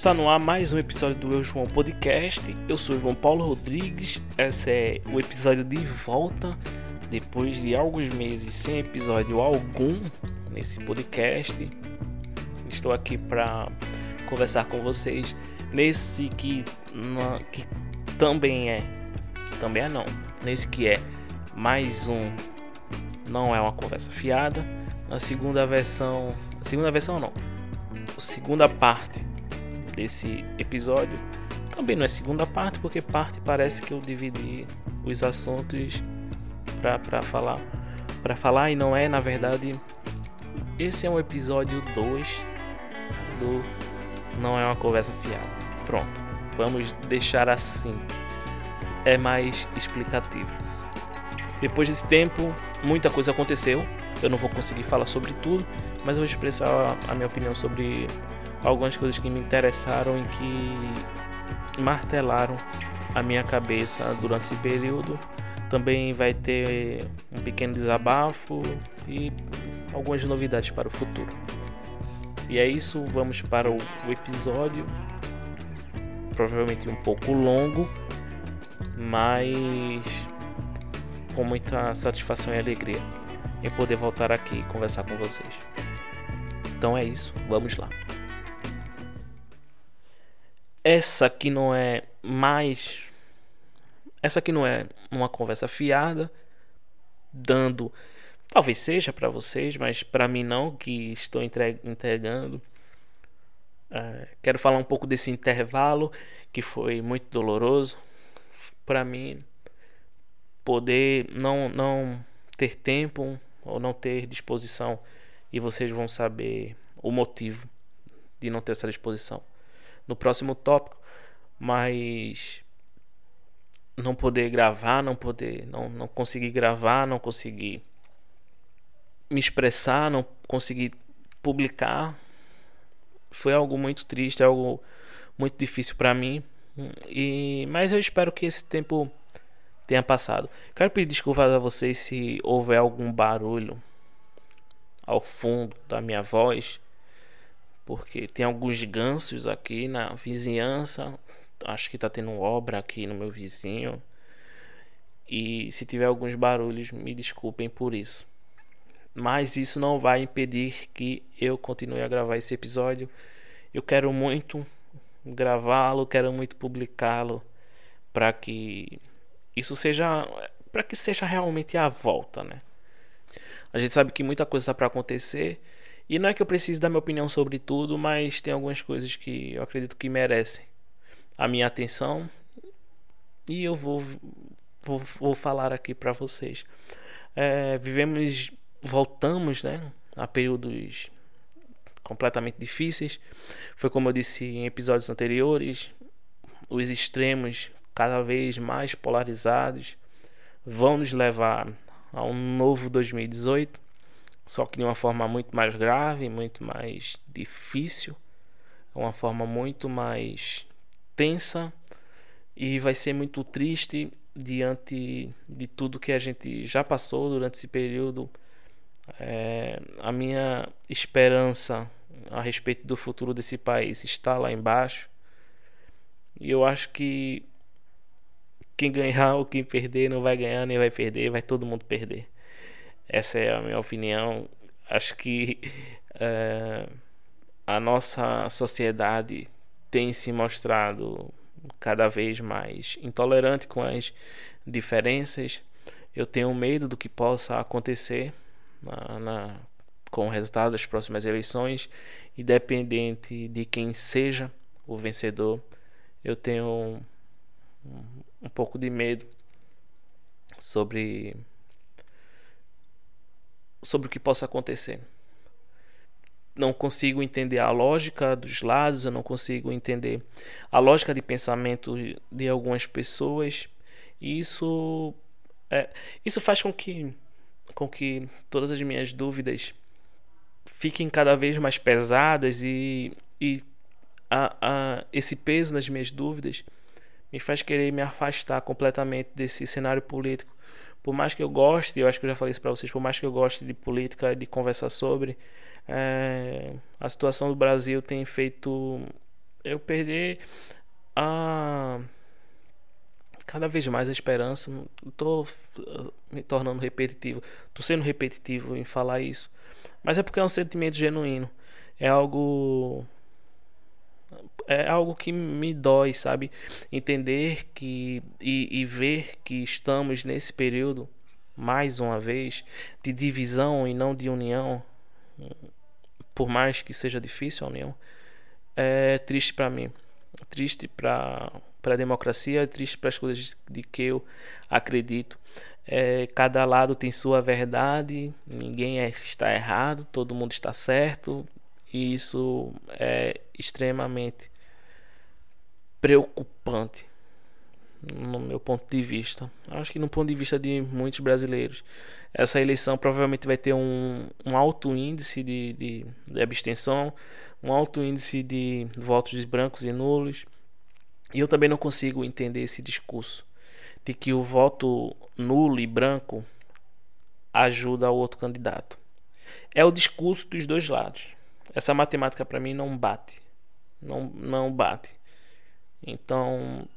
Está no ar mais um episódio do Eu João Podcast. Eu sou João Paulo Rodrigues. Esse é o episódio de volta depois de alguns meses sem episódio algum nesse podcast. Estou aqui para conversar com vocês nesse que, que também é, também é não, nesse que é mais um, não é uma conversa fiada. Na segunda versão, segunda versão não, a segunda parte desse episódio também não é segunda parte, porque parte parece que eu dividi os assuntos para falar para falar e não é, na verdade, esse é um episódio 2 do não é uma conversa fiada. Pronto, vamos deixar assim. É mais explicativo. Depois desse tempo, muita coisa aconteceu. Eu não vou conseguir falar sobre tudo, mas eu vou expressar a minha opinião sobre algumas coisas que me interessaram e que martelaram a minha cabeça durante esse período. Também vai ter um pequeno desabafo e algumas novidades para o futuro. E é isso, vamos para o, episódio. Provavelmente um pouco longo, mas com muita satisfação e alegria em poder voltar aqui e conversar com vocês. Então é isso, vamos lá. Essa aqui não é mais. Essa aqui não é uma conversa fiada, dando. Talvez seja para vocês, mas para mim não, que estou entregando. É, quero falar um pouco desse intervalo que foi muito doloroso para mim poder não não ter tempo ou não ter disposição e vocês vão saber o motivo de não ter essa disposição no próximo tópico, mas não poder gravar, não poder, não, não conseguir gravar, não conseguir me expressar, não conseguir publicar, foi algo muito triste, algo muito difícil para mim. E mas eu espero que esse tempo tenha passado. Quero pedir desculpas a vocês se houver algum barulho ao fundo da minha voz porque tem alguns gansos aqui na vizinhança. Acho que tá tendo obra aqui no meu vizinho. E se tiver alguns barulhos, me desculpem por isso. Mas isso não vai impedir que eu continue a gravar esse episódio. Eu quero muito gravá-lo, quero muito publicá-lo para que isso seja para que seja realmente a volta, né? A gente sabe que muita coisa está para acontecer e não é que eu precise dar minha opinião sobre tudo, mas tem algumas coisas que eu acredito que merecem a minha atenção e eu vou, vou, vou falar aqui para vocês. É, vivemos, voltamos, né, a períodos completamente difíceis. Foi como eu disse em episódios anteriores, os extremos cada vez mais polarizados vão nos levar a um novo 2018 só que de uma forma muito mais grave, muito mais difícil, uma forma muito mais tensa e vai ser muito triste diante de tudo que a gente já passou durante esse período. É, a minha esperança a respeito do futuro desse país está lá embaixo e eu acho que quem ganhar ou quem perder não vai ganhar nem vai perder, vai todo mundo perder. Essa é a minha opinião. Acho que uh, a nossa sociedade tem se mostrado cada vez mais intolerante com as diferenças. Eu tenho medo do que possa acontecer na, na, com o resultado das próximas eleições, independente de quem seja o vencedor. Eu tenho um, um pouco de medo sobre sobre o que possa acontecer. Não consigo entender a lógica dos lados, eu não consigo entender a lógica de pensamento de algumas pessoas. E isso, é, isso faz com que, com que todas as minhas dúvidas fiquem cada vez mais pesadas e, e a, a, esse peso nas minhas dúvidas me faz querer me afastar completamente desse cenário político por mais que eu goste, eu acho que eu já falei isso para vocês, por mais que eu goste de política, de conversar sobre, é, a situação do Brasil tem feito eu perder a cada vez mais a esperança. Estou uh, me tornando repetitivo, estou sendo repetitivo em falar isso, mas é porque é um sentimento genuíno, é algo é algo que me dói, sabe? Entender que e, e ver que estamos nesse período mais uma vez de divisão e não de união, por mais que seja difícil a união, é triste para mim, triste para para a democracia, é triste para as coisas de que eu acredito. É, cada lado tem sua verdade, ninguém é, está errado, todo mundo está certo, e isso é extremamente preocupante no meu ponto de vista. Acho que no ponto de vista de muitos brasileiros. Essa eleição provavelmente vai ter um, um alto índice de, de, de abstenção, um alto índice de votos brancos e nulos. E eu também não consigo entender esse discurso de que o voto nulo e branco ajuda o outro candidato. É o discurso dos dois lados. Essa matemática para mim não bate. Não, não bate. Então,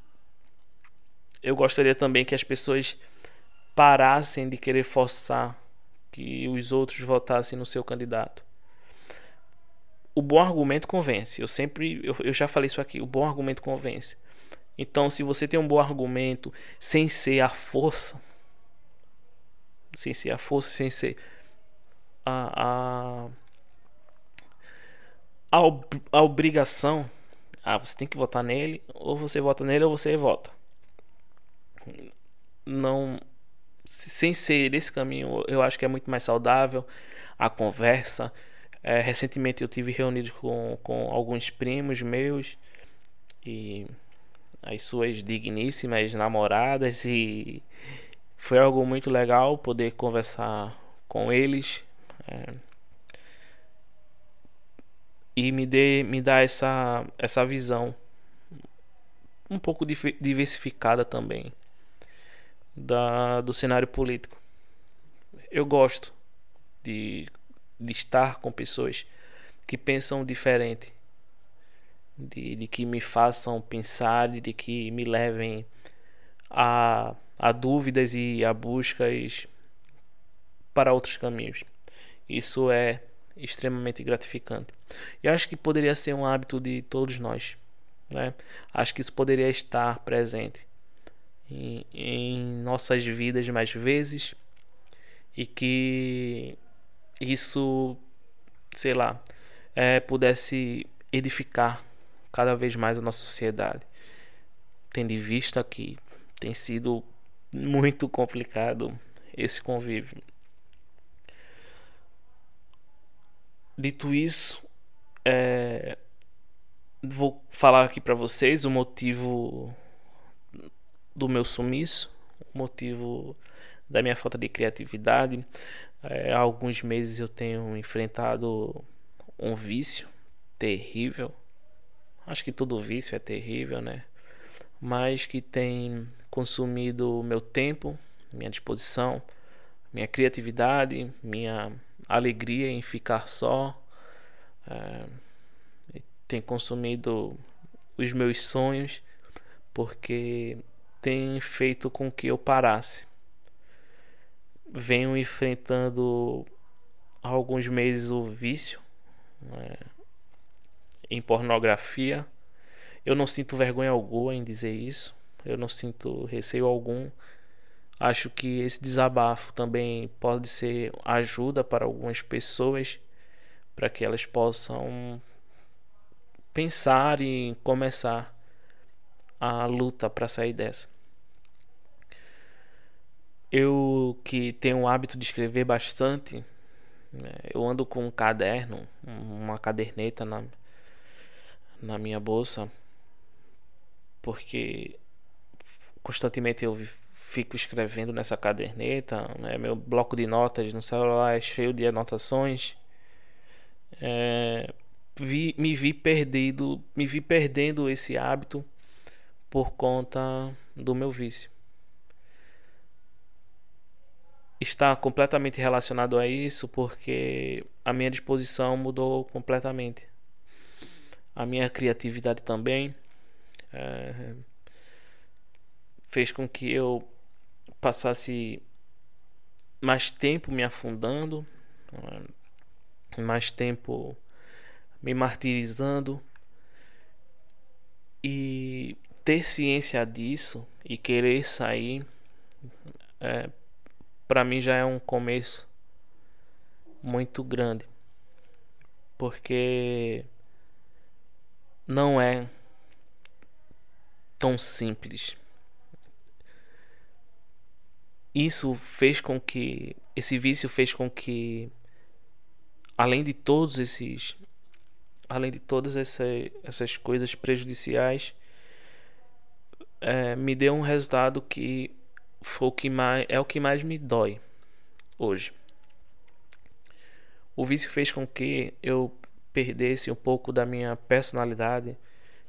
eu gostaria também que as pessoas parassem de querer forçar que os outros votassem no seu candidato. O bom argumento convence. Eu sempre, eu, eu já falei isso aqui. O bom argumento convence. Então, se você tem um bom argumento sem ser a força, sem ser a força, sem ser a, a, a, a obrigação ah, você tem que votar nele, ou você vota nele ou você vota. Não. Sem ser esse caminho, eu acho que é muito mais saudável a conversa. É, recentemente eu tive reunido com, com alguns primos meus e as suas digníssimas namoradas e foi algo muito legal poder conversar com eles. É, e me dê me dá essa essa visão um pouco diversificada também da do cenário político. Eu gosto de, de estar com pessoas que pensam diferente, de, de que me façam pensar, de que me levem a, a dúvidas e a buscas para outros caminhos. Isso é extremamente gratificante. E acho que poderia ser um hábito de todos nós. Né? Acho que isso poderia estar presente em, em nossas vidas mais vezes e que isso, sei lá, é, pudesse edificar cada vez mais a nossa sociedade. Tendo em vista que tem sido muito complicado esse convívio. Dito isso, é, vou falar aqui para vocês o motivo do meu sumiço, o motivo da minha falta de criatividade. É, há alguns meses eu tenho enfrentado um vício terrível. Acho que todo vício é terrível, né? Mas que tem consumido meu tempo, minha disposição, minha criatividade, minha alegria em ficar só. É, tem consumido os meus sonhos porque tem feito com que eu parasse. Venho enfrentando há alguns meses o vício né, em pornografia. Eu não sinto vergonha alguma em dizer isso. Eu não sinto receio algum Acho que esse desabafo também pode ser ajuda para algumas pessoas para que elas possam pensar e começar a luta para sair dessa. Eu que tenho o hábito de escrever bastante, né, eu ando com um caderno, uma caderneta na, na minha bolsa, porque constantemente eu fico escrevendo nessa caderneta, né? meu bloco de notas no celular é cheio de anotações. É, vi, me vi perdido, me vi perdendo esse hábito por conta do meu vício. Está completamente relacionado a isso porque a minha disposição mudou completamente. a minha criatividade também. É, fez com que eu passasse mais tempo me afundando, mais tempo me martirizando. E ter ciência disso e querer sair é, para mim já é um começo muito grande. Porque não é tão simples isso fez com que esse vício fez com que além de todos esses além de todas essa, essas coisas prejudiciais é, me deu um resultado que foi o que mais é o que mais me dói hoje. O vício fez com que eu perdesse um pouco da minha personalidade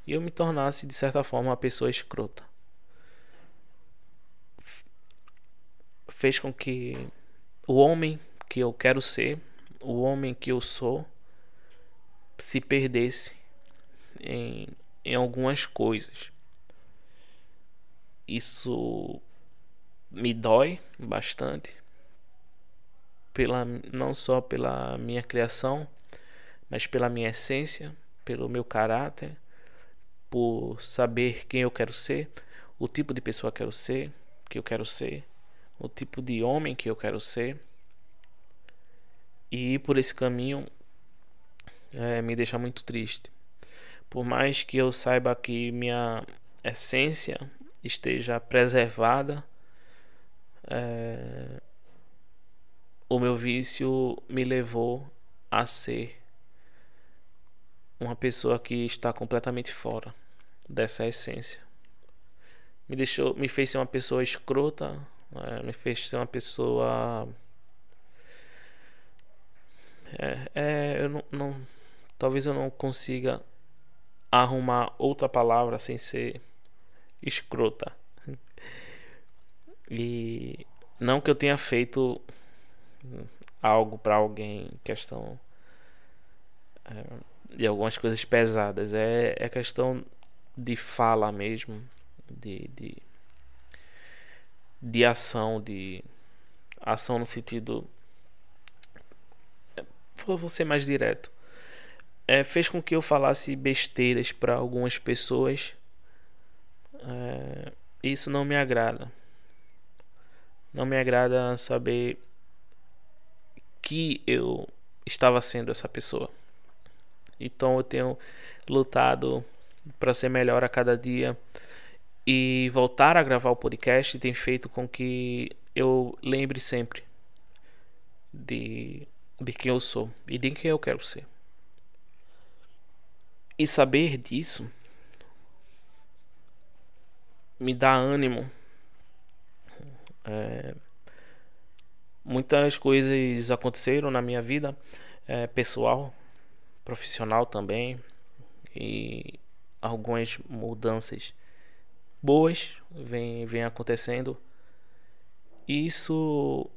e eu me tornasse de certa forma uma pessoa escrota fez com que o homem que eu quero ser, o homem que eu sou, se perdesse em, em algumas coisas. Isso me dói bastante, pela, não só pela minha criação, mas pela minha essência, pelo meu caráter, por saber quem eu quero ser, o tipo de pessoa que eu quero ser, que eu quero ser o tipo de homem que eu quero ser. E ir por esse caminho é, me deixa muito triste. Por mais que eu saiba que minha essência esteja preservada, é, o meu vício me levou a ser uma pessoa que está completamente fora dessa essência. Me deixou, me fez ser uma pessoa escrota, é, me fez ser uma pessoa. É, é, eu não, não, talvez eu não consiga arrumar outra palavra sem ser escrota. E não que eu tenha feito algo para alguém, questão é, de algumas coisas pesadas, é, é questão de fala mesmo, de, de de ação, de ação no sentido. Vou ser mais direto. É, fez com que eu falasse besteiras para algumas pessoas. É, isso não me agrada. Não me agrada saber que eu estava sendo essa pessoa. Então eu tenho lutado para ser melhor a cada dia e voltar a gravar o podcast tem feito com que eu lembre sempre de, de quem eu sou e de quem eu quero ser. E saber disso me dá ânimo. É, muitas coisas aconteceram na minha vida é, pessoal, profissional também, e algumas mudanças boas vem, vem acontecendo. E isso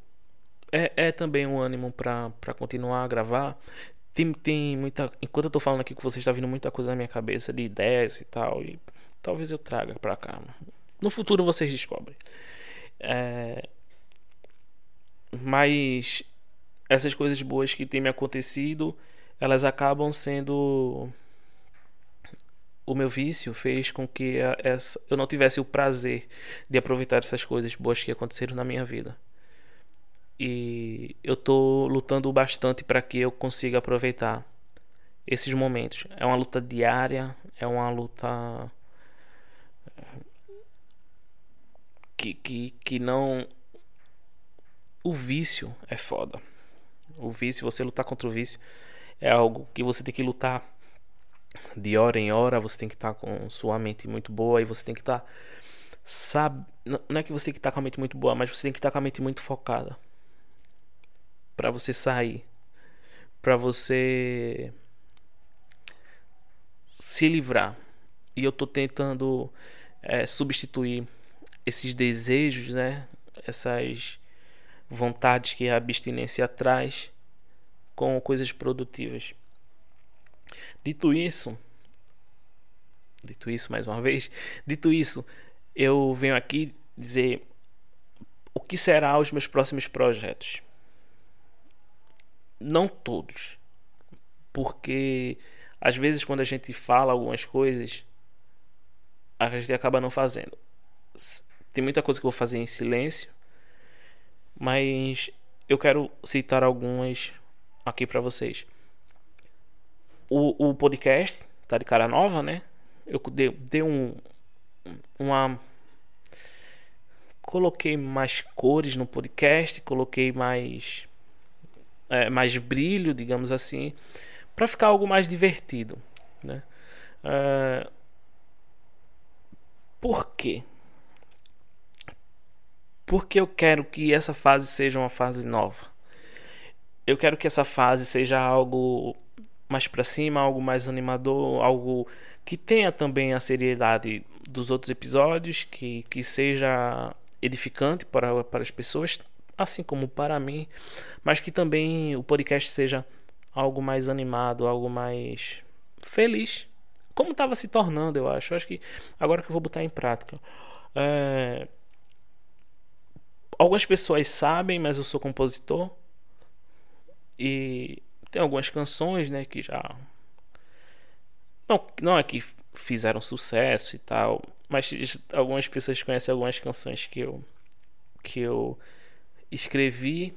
é, é também um ânimo para continuar a gravar. Tem, tem muita. Enquanto eu tô falando aqui com você, está vindo muita coisa na minha cabeça de ideias e tal. E talvez eu traga para cá. No futuro vocês descobrem. É, mas essas coisas boas que têm me acontecido, elas acabam sendo o meu vício fez com que essa, eu não tivesse o prazer de aproveitar essas coisas boas que aconteceram na minha vida. E eu tô lutando bastante para que eu consiga aproveitar esses momentos. É uma luta diária, é uma luta que, que, que não. O vício é foda. O vício, você lutar contra o vício, é algo que você tem que lutar de hora em hora, você tem que estar tá com sua mente muito boa e você tem que estar. Tá, sabe, não é que você tem que estar tá com a mente muito boa, mas você tem que estar tá com a mente muito focada. para você sair. para você se livrar. E eu tô tentando é, substituir esses desejos, né? Essas vontades que a abstinência traz com coisas produtivas. Dito isso, Dito isso, mais uma vez, dito isso, eu venho aqui dizer o que será os meus próximos projetos. Não todos, porque às vezes quando a gente fala algumas coisas, a gente acaba não fazendo. Tem muita coisa que eu vou fazer em silêncio, mas eu quero citar algumas aqui para vocês. O, o podcast tá de cara nova, né? Eu dei, dei um uma coloquei mais cores no podcast, coloquei mais é, mais brilho, digamos assim, para ficar algo mais divertido, né? Uh, por quê? Porque eu quero que essa fase seja uma fase nova. Eu quero que essa fase seja algo mais para cima, algo mais animador, algo que tenha também a seriedade dos outros episódios, que, que seja edificante para, para as pessoas, assim como para mim, mas que também o podcast seja algo mais animado, algo mais feliz, como estava se tornando, eu acho. Eu acho que agora que eu vou botar em prática. É, Algumas pessoas sabem, mas eu sou compositor. E tem algumas canções, né, que já não, não é que fizeram sucesso e tal, mas algumas pessoas conhecem algumas canções que eu que eu escrevi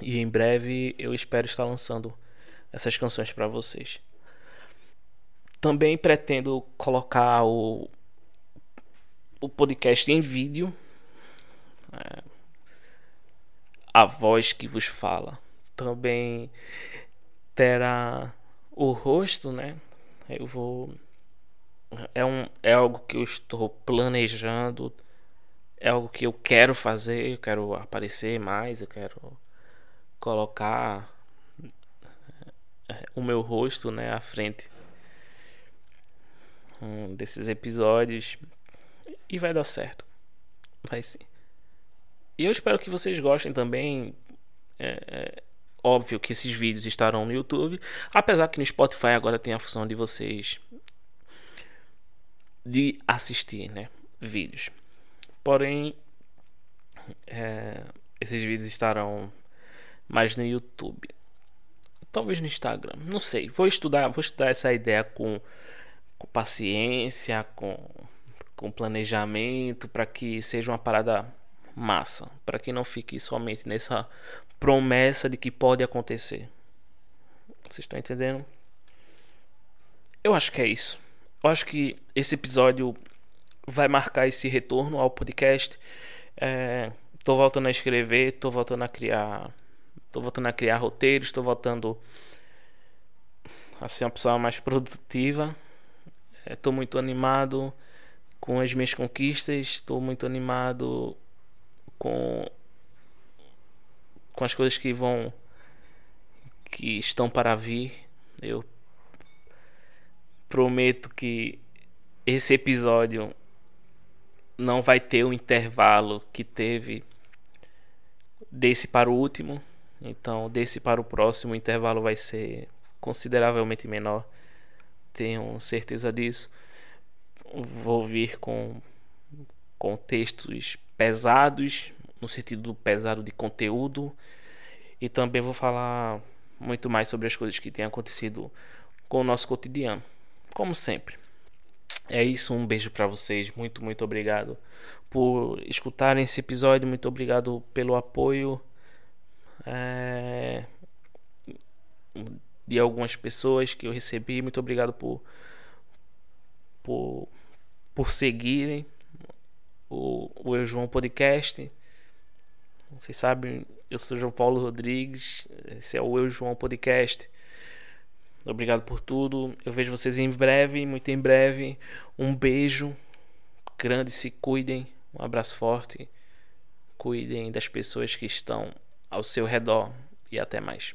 e em breve eu espero estar lançando essas canções para vocês. Também pretendo colocar o o podcast em vídeo é, a voz que vos fala. Também terá o rosto, né? Eu vou. É, um, é algo que eu estou planejando. É algo que eu quero fazer. Eu quero aparecer mais. Eu quero colocar é, o meu rosto né, à frente um desses episódios. E vai dar certo. Vai sim. E eu espero que vocês gostem também. É, é, óbvio que esses vídeos estarão no YouTube. Apesar que no Spotify agora tem a função de vocês de assistir né, vídeos. Porém, é, esses vídeos estarão mais no YouTube. Talvez no Instagram. Não sei. Vou estudar, vou estudar essa ideia com, com paciência, com, com planejamento, para que seja uma parada massa, para que não fique somente nessa promessa de que pode acontecer. Vocês estão entendendo? Eu acho que é isso. Eu acho que esse episódio vai marcar esse retorno ao podcast. É, tô voltando a escrever, tô voltando a criar, tô voltando a criar roteiros, tô voltando a ser uma pessoa mais produtiva. Estou é, muito animado com as minhas conquistas, estou muito animado com com as coisas que vão que estão para vir. Eu prometo que esse episódio não vai ter o intervalo que teve desse para o último. Então, desse para o próximo, o intervalo vai ser consideravelmente menor. Tenho certeza disso. Vou vir com, com textos pesados, no sentido pesado de conteúdo, e também vou falar muito mais sobre as coisas que têm acontecido com o nosso cotidiano, como sempre. É isso, um beijo para vocês, muito, muito obrigado por escutarem esse episódio, muito obrigado pelo apoio é, de algumas pessoas que eu recebi, muito obrigado por, por, por seguirem o, o João Podcast. Vocês sabem, eu sou João Paulo Rodrigues. Esse é o Eu João Podcast. Obrigado por tudo. Eu vejo vocês em breve, muito em breve. Um beijo grande, se cuidem. Um abraço forte. Cuidem das pessoas que estão ao seu redor e até mais.